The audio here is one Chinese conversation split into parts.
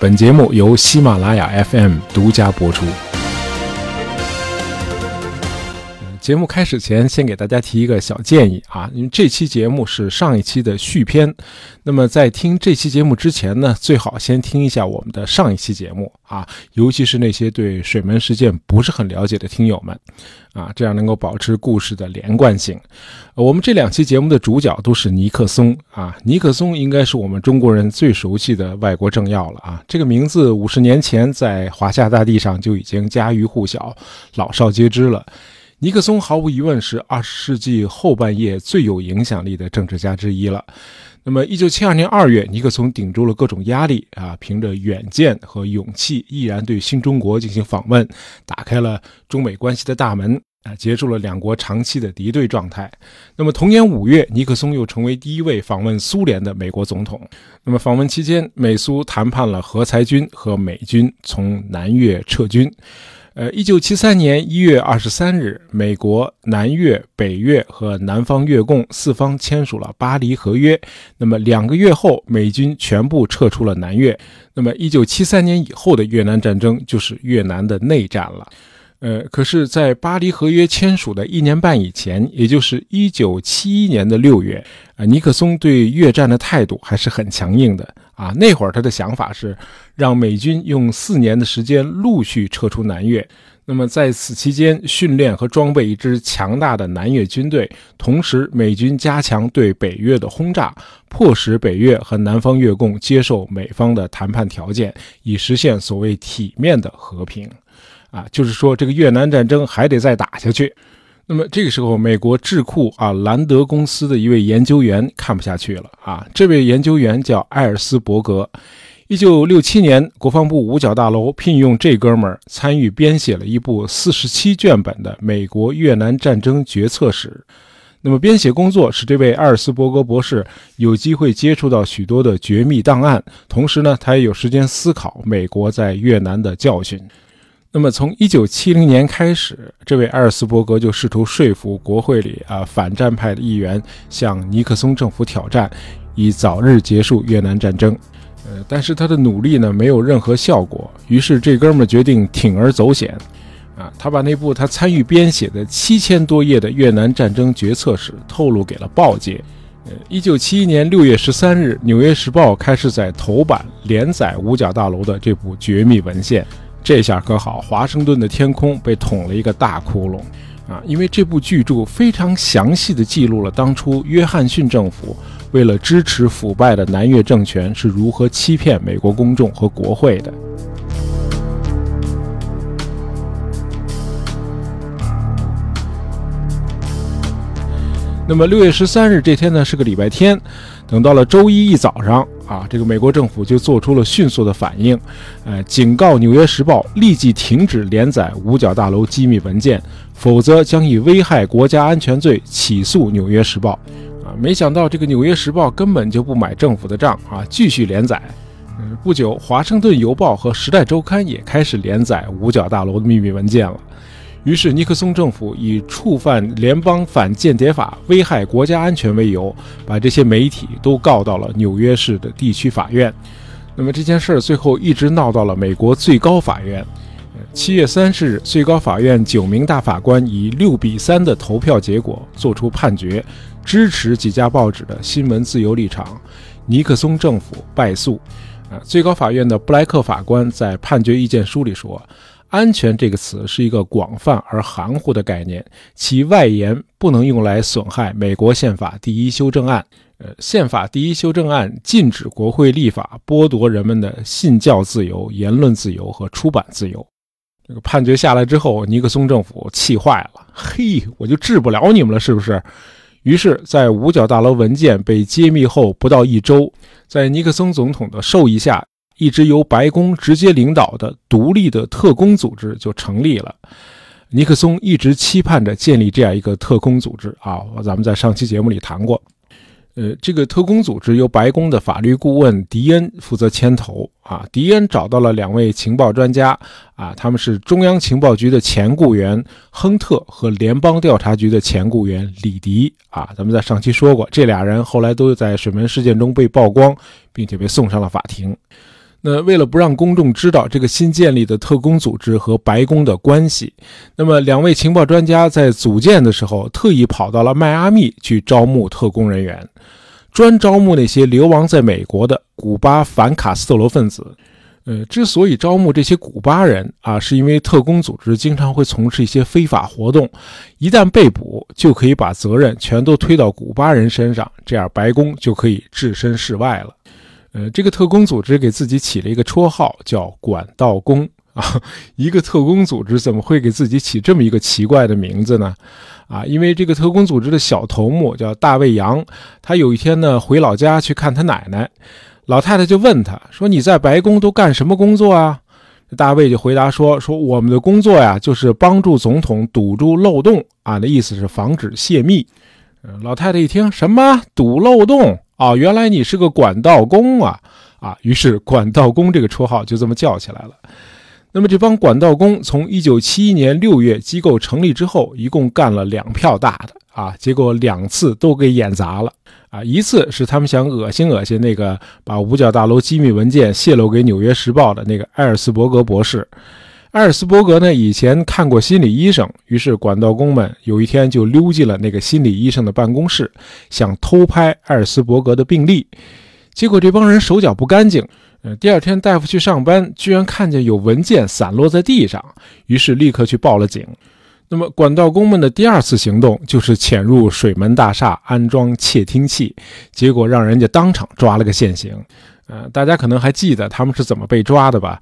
本节目由喜马拉雅 FM 独家播出。节目开始前，先给大家提一个小建议啊，因为这期节目是上一期的续篇。那么在听这期节目之前呢，最好先听一下我们的上一期节目啊，尤其是那些对水门事件不是很了解的听友们啊，这样能够保持故事的连贯性。我们这两期节目的主角都是尼克松啊，尼克松应该是我们中国人最熟悉的外国政要了啊，这个名字五十年前在华夏大地上就已经家喻户晓、老少皆知了。尼克松毫无疑问是二十世纪后半叶最有影响力的政治家之一了。那么，一九七二年二月，尼克松顶住了各种压力啊，凭着远见和勇气，毅然对新中国进行访问，打开了中美关系的大门啊，结束了两国长期的敌对状态。那么，同年五月，尼克松又成为第一位访问苏联的美国总统。那么，访问期间，美苏谈判了核裁军和美军从南越撤军。呃，一九七三年一月二十三日，美国、南越、北越和南方越共四方签署了《巴黎合约》。那么两个月后，美军全部撤出了南越。那么一九七三年以后的越南战争就是越南的内战了。呃，可是，在巴黎合约签署的一年半以前，也就是一九七一年的六月，啊，尼克松对越战的态度还是很强硬的啊。那会儿他的想法是，让美军用四年的时间陆续撤出南越，那么在此期间训练和装备一支强大的南越军队，同时美军加强对北越的轰炸，迫使北越和南方越共接受美方的谈判条件，以实现所谓体面的和平。啊，就是说这个越南战争还得再打下去。那么这个时候，美国智库啊兰德公司的一位研究员看不下去了啊。这位研究员叫艾尔斯伯格。一九六七年，国防部五角大楼聘用这哥们儿参与编写了一部四十七卷本的美国越南战争决策史。那么编写工作使这位艾尔斯伯格博士有机会接触到许多的绝密档案，同时呢，他也有时间思考美国在越南的教训。那么，从一九七零年开始，这位埃尔斯伯格就试图说服国会里啊反战派的议员向尼克松政府挑战，以早日结束越南战争。呃，但是他的努力呢没有任何效果。于是这哥们决定铤而走险，啊，他把那部他参与编写的七千多页的越南战争决策史透露给了报界。呃，一九七一年六月十三日，《纽约时报》开始在头版连载五角大楼的这部绝密文献。这下可好，华盛顿的天空被捅了一个大窟窿，啊！因为这部巨著非常详细的记录了当初约翰逊政府为了支持腐败的南越政权是如何欺骗美国公众和国会的。那么六月十三日这天呢是个礼拜天，等到了周一一早上。啊，这个美国政府就做出了迅速的反应，呃，警告《纽约时报》立即停止连载五角大楼机密文件，否则将以危害国家安全罪起诉《纽约时报》。啊，没想到这个《纽约时报》根本就不买政府的账啊，继续连载。嗯，不久，《华盛顿邮报》和《时代周刊》也开始连载五角大楼的秘密文件了。于是，尼克松政府以触犯联邦反间谍法、危害国家安全为由，把这些媒体都告到了纽约市的地区法院。那么这件事儿最后一直闹到了美国最高法院。七月三十日，最高法院九名大法官以六比三的投票结果作出判决，支持几家报纸的新闻自由立场，尼克松政府败诉。啊，最高法院的布莱克法官在判决意见书里说。安全这个词是一个广泛而含糊的概念，其外延不能用来损害美国宪法第一修正案。呃，宪法第一修正案禁止国会立法剥夺人们的信教自由、言论自由和出版自由。这个判决下来之后，尼克松政府气坏了，嘿，我就治不了你们了，是不是？于是，在五角大楼文件被揭秘后不到一周，在尼克松总统的授意下。一直由白宫直接领导的独立的特工组织就成立了。尼克松一直期盼着建立这样一个特工组织啊，咱们在上期节目里谈过。呃，这个特工组织由白宫的法律顾问迪恩负责牵头啊。迪恩找到了两位情报专家啊，他们是中央情报局的前雇员亨特和联邦调查局的前雇员李迪啊。咱们在上期说过，这俩人后来都在水门事件中被曝光，并且被送上了法庭。那为了不让公众知道这个新建立的特工组织和白宫的关系，那么两位情报专家在组建的时候，特意跑到了迈阿密去招募特工人员，专招募那些流亡在美国的古巴反卡斯特罗分子。呃，之所以招募这些古巴人啊，是因为特工组织经常会从事一些非法活动，一旦被捕，就可以把责任全都推到古巴人身上，这样白宫就可以置身事外了。呃，这个特工组织给自己起了一个绰号，叫“管道工”啊。一个特工组织怎么会给自己起这么一个奇怪的名字呢？啊，因为这个特工组织的小头目叫大卫·杨，他有一天呢回老家去看他奶奶。老太太就问他说：“你在白宫都干什么工作啊？”大卫就回答说：“说我们的工作呀，就是帮助总统堵住漏洞啊。那意思是防止泄密。”老太太一听，什么堵漏洞啊？原来你是个管道工啊！啊，于是管道工这个绰号就这么叫起来了。那么这帮管道工从一九七一年六月机构成立之后，一共干了两票大的啊，结果两次都给演砸了。啊，一次是他们想恶心恶心那个把五角大楼机密文件泄露给《纽约时报》的那个艾尔斯伯格博士。埃尔斯伯格呢，以前看过心理医生，于是管道工们有一天就溜进了那个心理医生的办公室，想偷拍埃尔斯伯格的病历。结果这帮人手脚不干净，呃，第二天大夫去上班，居然看见有文件散落在地上，于是立刻去报了警。那么，管道工们的第二次行动就是潜入水门大厦安装窃听器，结果让人家当场抓了个现行。呃，大家可能还记得他们是怎么被抓的吧？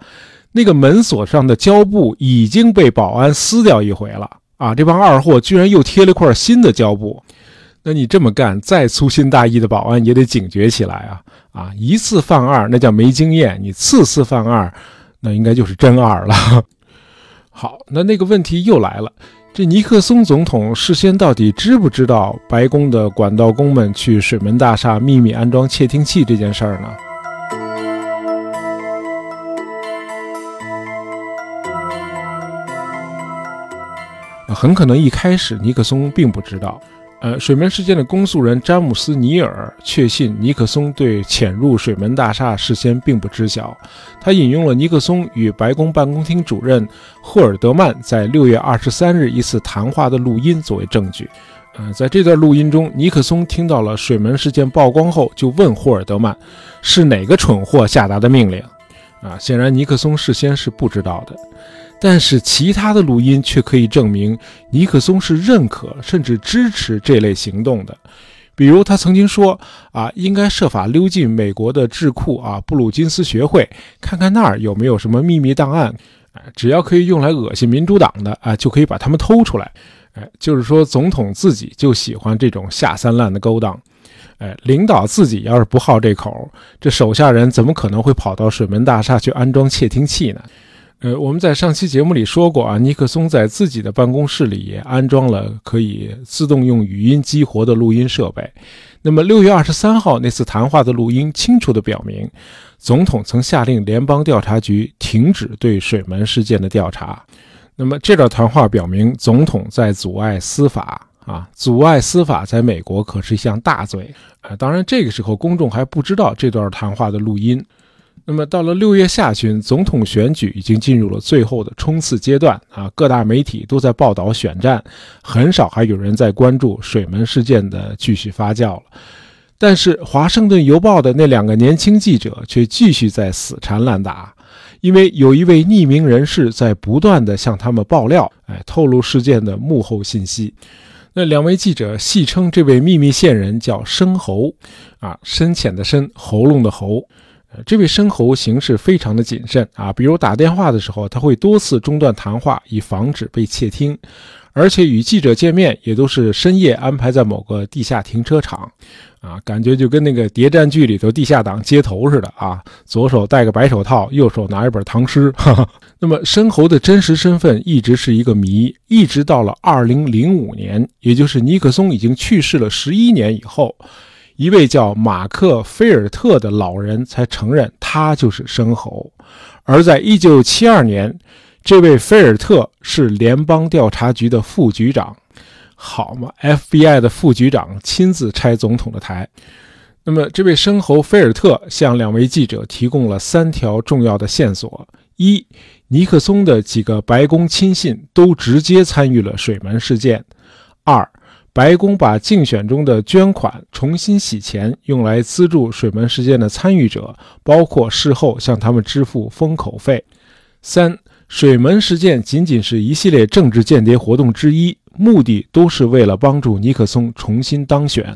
那个门锁上的胶布已经被保安撕掉一回了啊！这帮二货居然又贴了块新的胶布。那你这么干，再粗心大意的保安也得警觉起来啊！啊，一次犯二那叫没经验，你次次犯二，那应该就是真二了。好，那那个问题又来了。这尼克松总统事先到底知不知道白宫的管道工们去水门大厦秘密安装窃听器这件事儿呢？很可能一开始尼克松并不知道。呃，水门事件的公诉人詹姆斯·尼尔确信尼克松对潜入水门大厦事先并不知晓。他引用了尼克松与白宫办公厅主任霍尔德曼在六月二十三日一次谈话的录音作为证据。呃，在这段录音中，尼克松听到了水门事件曝光后，就问霍尔德曼是哪个蠢货下达的命令。啊，显然尼克松事先是不知道的。但是其他的录音却可以证明尼克松是认可甚至支持这类行动的，比如他曾经说啊，应该设法溜进美国的智库啊布鲁金斯学会，看看那儿有没有什么秘密档案，啊，只要可以用来恶心民主党的啊，就可以把他们偷出来，哎，就是说总统自己就喜欢这种下三滥的勾当，哎，领导自己要是不好这口，这手下人怎么可能会跑到水门大厦去安装窃听器呢？呃，我们在上期节目里说过啊，尼克松在自己的办公室里也安装了可以自动用语音激活的录音设备。那么六月二十三号那次谈话的录音清楚地表明，总统曾下令联邦调查局停止对水门事件的调查。那么这段谈话表明，总统在阻碍司法啊，阻碍司法在美国可是一项大罪啊。当然，这个时候公众还不知道这段谈话的录音。那么到了六月下旬，总统选举已经进入了最后的冲刺阶段啊！各大媒体都在报道选战，很少还有人在关注水门事件的继续发酵了。但是《华盛顿邮报》的那两个年轻记者却继续在死缠烂打，因为有一位匿名人士在不断的向他们爆料，哎，透露事件的幕后信息。那两位记者戏称这位秘密线人叫深喉，啊，深浅的深，喉咙的喉。这位申侯行事非常的谨慎啊，比如打电话的时候，他会多次中断谈话，以防止被窃听，而且与记者见面也都是深夜安排在某个地下停车场，啊，感觉就跟那个谍战剧里头地下党接头似的啊，左手戴个白手套，右手拿一本唐诗。那么申侯的真实身份一直是一个谜，一直到了二零零五年，也就是尼克松已经去世了十一年以后。一位叫马克·菲尔特的老人才承认他就是生猴，而在1972年，这位菲尔特是联邦调查局的副局长。好嘛，FBI 的副局长亲自拆总统的台。那么，这位生猴菲尔特向两位记者提供了三条重要的线索：一、尼克松的几个白宫亲信都直接参与了水门事件；白宫把竞选中的捐款重新洗钱，用来资助水门事件的参与者，包括事后向他们支付封口费。三、水门事件仅仅是一系列政治间谍活动之一，目的都是为了帮助尼克松重新当选。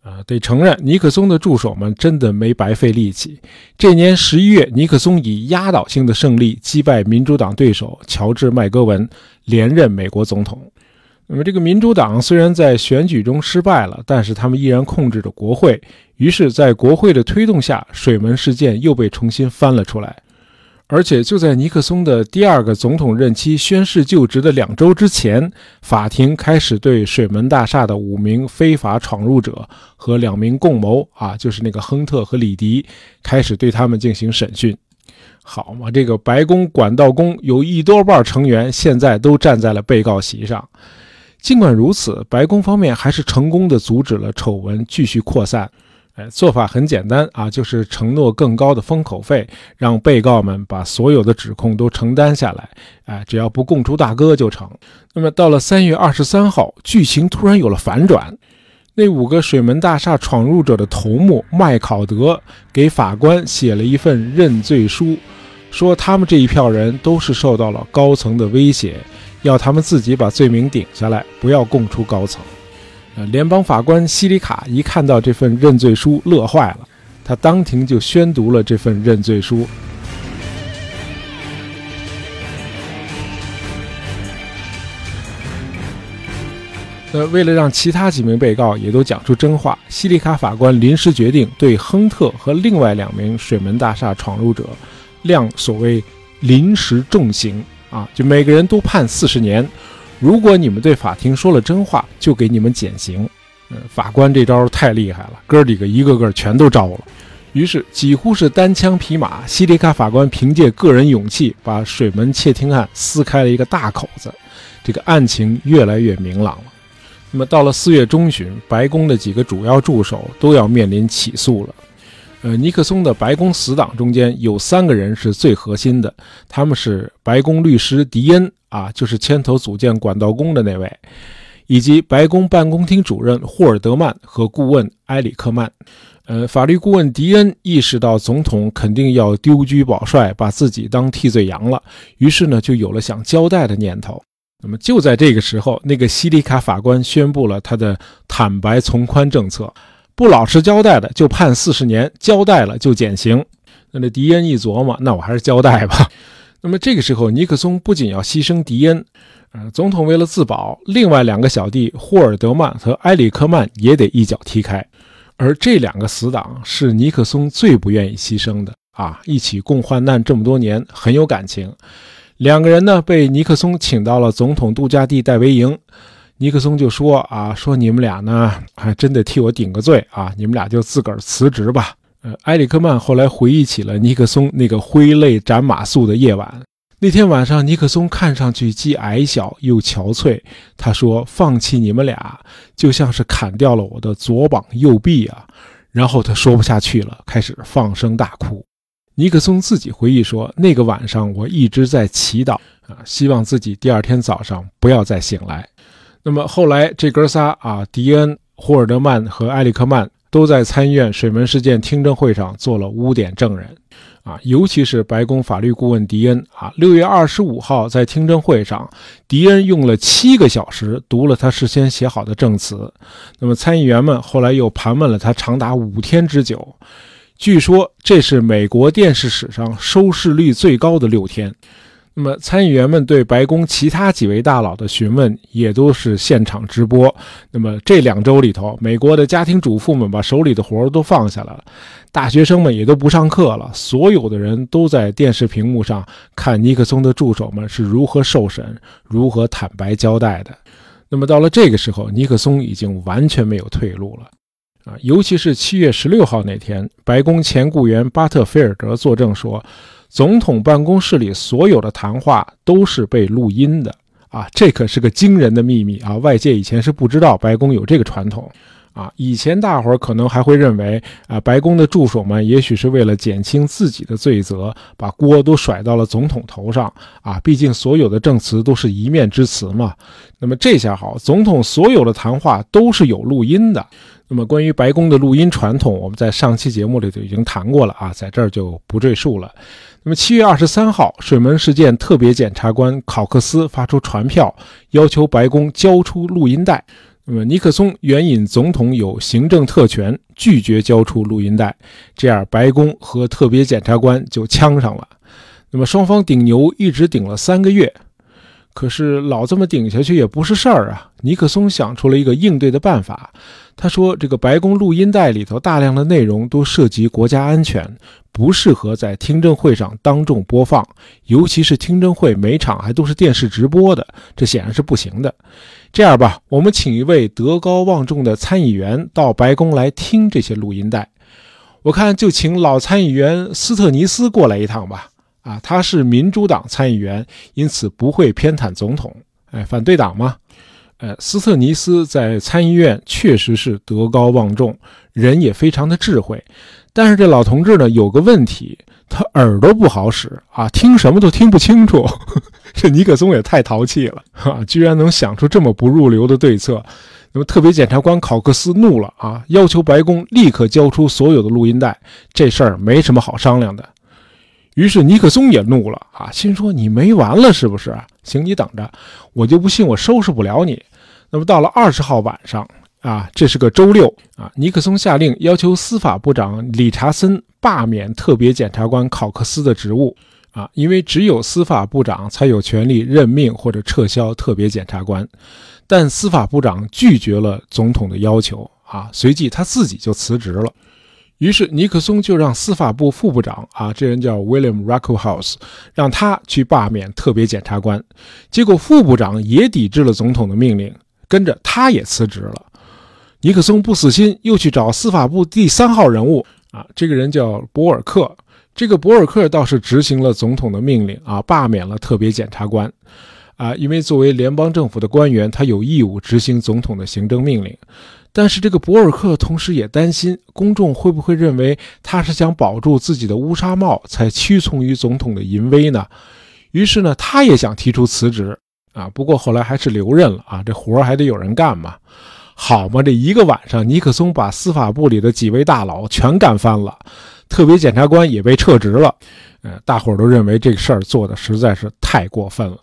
啊，得承认，尼克松的助手们真的没白费力气。这年十一月，尼克松以压倒性的胜利击败民主党对手乔治·麦戈文，连任美国总统。那么，这个民主党虽然在选举中失败了，但是他们依然控制着国会。于是，在国会的推动下，水门事件又被重新翻了出来。而且，就在尼克松的第二个总统任期宣誓就职的两周之前，法庭开始对水门大厦的五名非法闯入者和两名共谋啊，就是那个亨特和李迪，开始对他们进行审讯。好嘛，这个白宫管道工有一多半成员现在都站在了被告席上。尽管如此，白宫方面还是成功的阻止了丑闻继续扩散。哎，做法很简单啊，就是承诺更高的封口费，让被告们把所有的指控都承担下来。哎，只要不供出大哥就成。那么到了三月二十三号，剧情突然有了反转。那五个水门大厦闯入者的头目麦考德给法官写了一份认罪书，说他们这一票人都是受到了高层的威胁。要他们自己把罪名顶下来，不要供出高层。呃，联邦法官西里卡一看到这份认罪书，乐坏了。他当庭就宣读了这份认罪书。呃，为了让其他几名被告也都讲出真话，西里卡法官临时决定对亨特和另外两名水门大厦闯入者量所谓临时重刑。啊，就每个人都判四十年。如果你们对法庭说了真话，就给你们减刑。嗯，法官这招太厉害了，哥几个一个个全都招了。于是几乎是单枪匹马，西里卡法官凭借个人勇气，把水门窃听案撕开了一个大口子。这个案情越来越明朗了。那么到了四月中旬，白宫的几个主要助手都要面临起诉了。呃，尼克松的白宫死党中间有三个人是最核心的，他们是白宫律师迪恩啊，就是牵头组建管道工的那位，以及白宫办公厅主任霍尔德曼和顾问埃里克曼。呃，法律顾问迪恩意识到总统肯定要丢车保帅，把自己当替罪羊了，于是呢，就有了想交代的念头。那么就在这个时候，那个西里卡法官宣布了他的坦白从宽政策。不老实交代的就判四十年，交代了就减刑。那这迪恩一琢磨，那我还是交代吧。那么这个时候，尼克松不仅要牺牲迪恩，呃，总统为了自保，另外两个小弟霍尔德曼和埃里克曼也得一脚踢开。而这两个死党是尼克松最不愿意牺牲的啊！一起共患难这么多年，很有感情。两个人呢，被尼克松请到了总统度假地戴维营。尼克松就说：“啊，说你们俩呢，还真得替我顶个罪啊！你们俩就自个儿辞职吧。”呃，埃里克曼后来回忆起了尼克松那个挥泪斩马谡的夜晚。那天晚上，尼克松看上去既矮小又憔悴。他说：“放弃你们俩，就像是砍掉了我的左膀右臂啊！”然后他说不下去了，开始放声大哭。尼克松自己回忆说：“那个晚上，我一直在祈祷啊，希望自己第二天早上不要再醒来。”那么后来，这哥仨啊，迪恩、霍尔德曼和埃里克曼都在参议院水门事件听证会上做了污点证人，啊，尤其是白宫法律顾问迪恩啊，六月二十五号在听证会上，迪恩用了七个小时读了他事先写好的证词，那么参议员们后来又盘问了他长达五天之久，据说这是美国电视史上收视率最高的六天。那么，参议员们对白宫其他几位大佬的询问也都是现场直播。那么这两周里头，美国的家庭主妇们把手里的活儿都放下来了，大学生们也都不上课了，所有的人都在电视屏幕上看尼克松的助手们是如何受审、如何坦白交代的。那么到了这个时候，尼克松已经完全没有退路了啊！尤其是七月十六号那天，白宫前雇员巴特菲尔德作证说。总统办公室里所有的谈话都是被录音的啊，这可是个惊人的秘密啊！外界以前是不知道白宫有这个传统，啊，以前大伙儿可能还会认为啊，白宫的助手们也许是为了减轻自己的罪责，把锅都甩到了总统头上啊。毕竟所有的证词都是一面之词嘛。那么这下好，总统所有的谈话都是有录音的。那么关于白宫的录音传统，我们在上期节目里就已经谈过了啊，在这儿就不赘述了。那么七月二十三号，水门事件特别检察官考克斯发出传票，要求白宫交出录音带。那么尼克松援引总统有行政特权，拒绝交出录音带，这样白宫和特别检察官就呛上了。那么双方顶牛一直顶了三个月，可是老这么顶下去也不是事儿啊。尼克松想出了一个应对的办法。他说：“这个白宫录音带里头大量的内容都涉及国家安全，不适合在听证会上当众播放，尤其是听证会每场还都是电视直播的，这显然是不行的。这样吧，我们请一位德高望重的参议员到白宫来听这些录音带。我看就请老参议员斯特尼斯过来一趟吧。啊，他是民主党参议员，因此不会偏袒总统。哎，反对党吗？”呃，斯特尼斯在参议院确实是德高望重，人也非常的智慧，但是这老同志呢有个问题，他耳朵不好使啊，听什么都听不清楚。这尼克松也太淘气了啊，居然能想出这么不入流的对策。那么特别检察官考克斯怒了啊，要求白宫立刻交出所有的录音带，这事儿没什么好商量的。于是尼克松也怒了啊，心说你没完了是不是？行，你等着，我就不信我收拾不了你。那么到了二十号晚上啊，这是个周六啊，尼克松下令要求司法部长理查森罢免特别检察官考克斯的职务啊，因为只有司法部长才有权利任命或者撤销特别检察官。但司法部长拒绝了总统的要求啊，随即他自己就辞职了。于是尼克松就让司法部副部长啊，这人叫 William Ruckelshaus，让他去罢免特别检察官。结果副部长也抵制了总统的命令，跟着他也辞职了。尼克松不死心，又去找司法部第三号人物啊，这个人叫博尔克。这个博尔克倒是执行了总统的命令啊，罢免了特别检察官啊，因为作为联邦政府的官员，他有义务执行总统的行政命令。但是这个博尔克同时也担心公众会不会认为他是想保住自己的乌纱帽才屈从于总统的淫威呢？于是呢，他也想提出辞职啊。不过后来还是留任了啊，这活还得有人干嘛？好嘛，这一个晚上，尼克松把司法部里的几位大佬全干翻了，特别检察官也被撤职了。呃，大伙儿都认为这事儿做的实在是太过分了。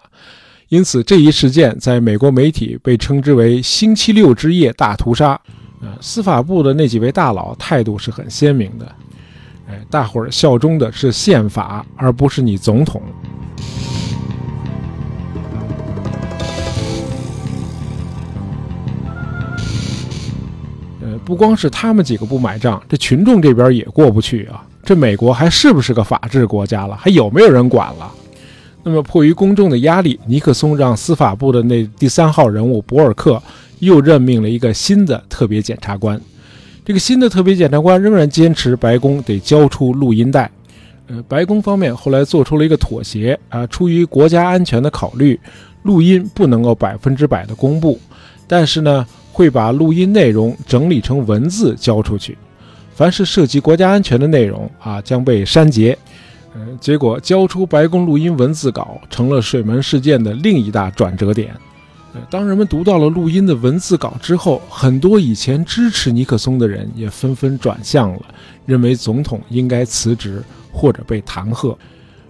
因此，这一事件在美国媒体被称之为“星期六之夜大屠杀”。呃，司法部的那几位大佬态度是很鲜明的，哎，大伙儿效忠的是宪法，而不是你总统。不光是他们几个不买账，这群众这边也过不去啊！这美国还是不是个法治国家了？还有没有人管了？那么，迫于公众的压力，尼克松让司法部的那第三号人物博尔克又任命了一个新的特别检察官。这个新的特别检察官仍然坚持白宫得交出录音带。呃，白宫方面后来做出了一个妥协啊，出于国家安全的考虑，录音不能够百分之百的公布，但是呢，会把录音内容整理成文字交出去。凡是涉及国家安全的内容啊，将被删节。嗯结果交出白宫录音文字稿，成了水门事件的另一大转折点。当人们读到了录音的文字稿之后，很多以前支持尼克松的人也纷纷转向了，认为总统应该辞职或者被弹劾。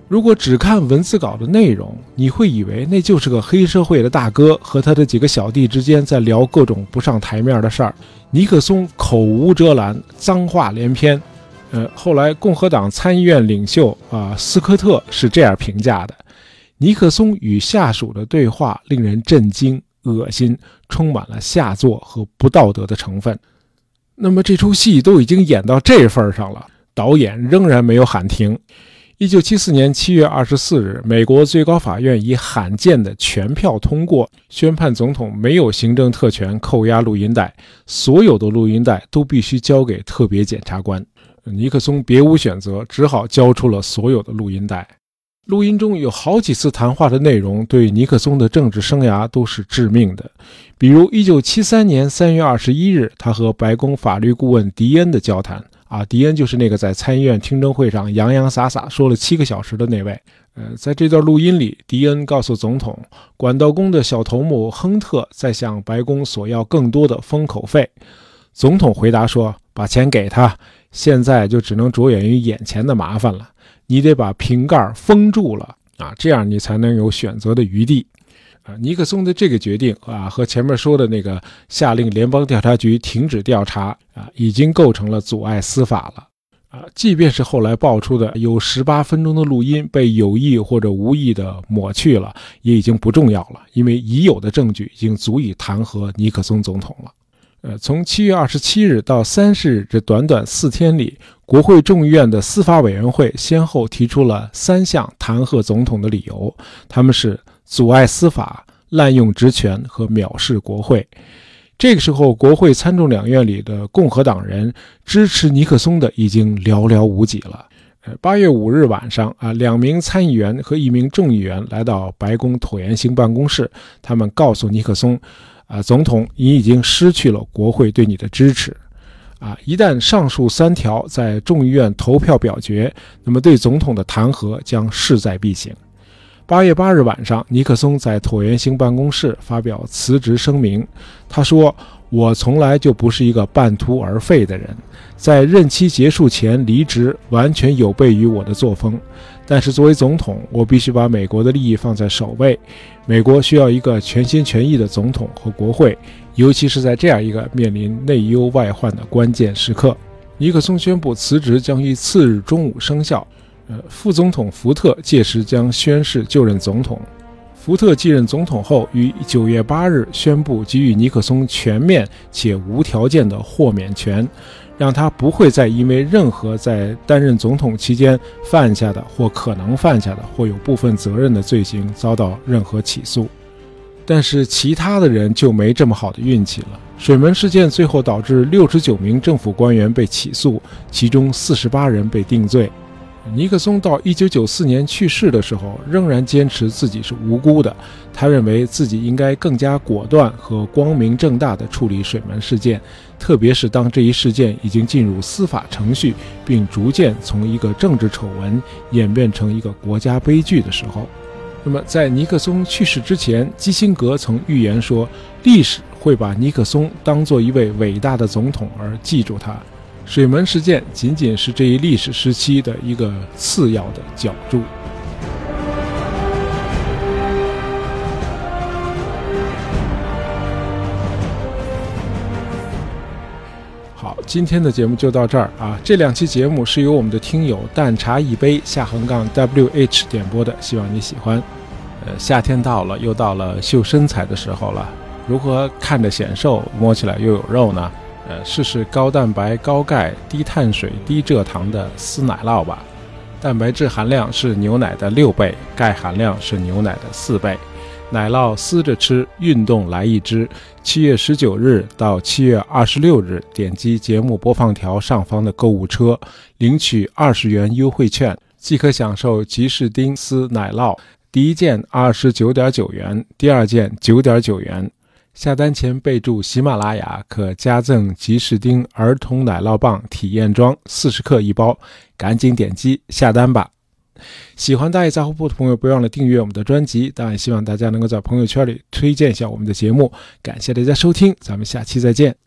如果只看文字稿的内容，你会以为那就是个黑社会的大哥和他的几个小弟之间在聊各种不上台面的事儿。尼克松口无遮拦，脏话连篇。呃，后来共和党参议院领袖啊斯科特是这样评价的：尼克松与下属的对话令人震惊、恶心，充满了下作和不道德的成分。那么这出戏都已经演到这份上了，导演仍然没有喊停。一九七四年七月二十四日，美国最高法院以罕见的全票通过，宣判总统没有行政特权扣押录音带，所有的录音带都必须交给特别检察官。尼克松别无选择，只好交出了所有的录音带。录音中有好几次谈话的内容对尼克松的政治生涯都是致命的，比如1973年3月21日，他和白宫法律顾问迪恩的交谈。啊，迪恩就是那个在参议院听证会上洋洋洒洒说了七个小时的那位。呃，在这段录音里，迪恩告诉总统，管道工的小头目亨特在向白宫索要更多的封口费。总统回答说：“把钱给他，现在就只能着眼于眼前的麻烦了。”你得把瓶盖封住了啊，这样你才能有选择的余地啊。尼克松的这个决定啊，和前面说的那个下令联邦调查局停止调查啊，已经构成了阻碍司法了啊。即便是后来爆出的有十八分钟的录音被有意或者无意的抹去了，也已经不重要了，因为已有的证据已经足以弹劾尼克松总统了。呃，从七月二十七日到三十日这短短四天里，国会众议院的司法委员会先后提出了三项弹劾总统的理由，他们是阻碍司法、滥用职权和藐视国会。这个时候，国会参众两院里的共和党人支持尼克松的已经寥寥无几了。呃，八月五日晚上啊，两名参议员和一名众议员来到白宫椭圆形办公室，他们告诉尼克松。啊，总统，你已经失去了国会对你的支持，啊，一旦上述三条在众议院投票表决，那么对总统的弹劾将势在必行。八月八日晚上，尼克松在椭圆形办公室发表辞职声明，他说。我从来就不是一个半途而废的人，在任期结束前离职完全有悖于我的作风。但是作为总统，我必须把美国的利益放在首位。美国需要一个全心全意的总统和国会，尤其是在这样一个面临内忧外患的关键时刻。尼克松宣布辞职将于次日中午生效。呃，副总统福特届时将宣誓就任总统。福特继任总统后，于九月八日宣布给予尼克松全面且无条件的豁免权，让他不会再因为任何在担任总统期间犯下的或可能犯下的或有部分责任的罪行遭到任何起诉。但是其他的人就没这么好的运气了。水门事件最后导致六十九名政府官员被起诉，其中四十八人被定罪。尼克松到1994年去世的时候，仍然坚持自己是无辜的。他认为自己应该更加果断和光明正大地处理水门事件，特别是当这一事件已经进入司法程序，并逐渐从一个政治丑闻演变成一个国家悲剧的时候。那么，在尼克松去世之前，基辛格曾预言说，历史会把尼克松当做一位伟大的总统而记住他。水门事件仅仅是这一历史时期的一个次要的角注。好，今天的节目就到这儿啊！这两期节目是由我们的听友淡茶一杯下横杠 W H 点播的，希望你喜欢。呃，夏天到了，又到了秀身材的时候了。如何看着显瘦，摸起来又有肉呢？呃，试试高蛋白、高钙、低碳水、低蔗糖的丝奶酪吧。蛋白质含量是牛奶的六倍，钙含量是牛奶的四倍。奶酪撕着吃，运动来一支。七月十九日到七月二十六日，点击节目播放条上方的购物车，领取二十元优惠券，即可享受吉士丁丝奶酪。第一件二十九点九元，第二件九点九元。下单前备注喜马拉雅，可加赠吉士丁儿童奶酪棒体验装四十克一包，赶紧点击下单吧！喜欢大爷杂货铺的朋友，别忘了订阅我们的专辑。当然，希望大家能够在朋友圈里推荐一下我们的节目。感谢大家收听，咱们下期再见。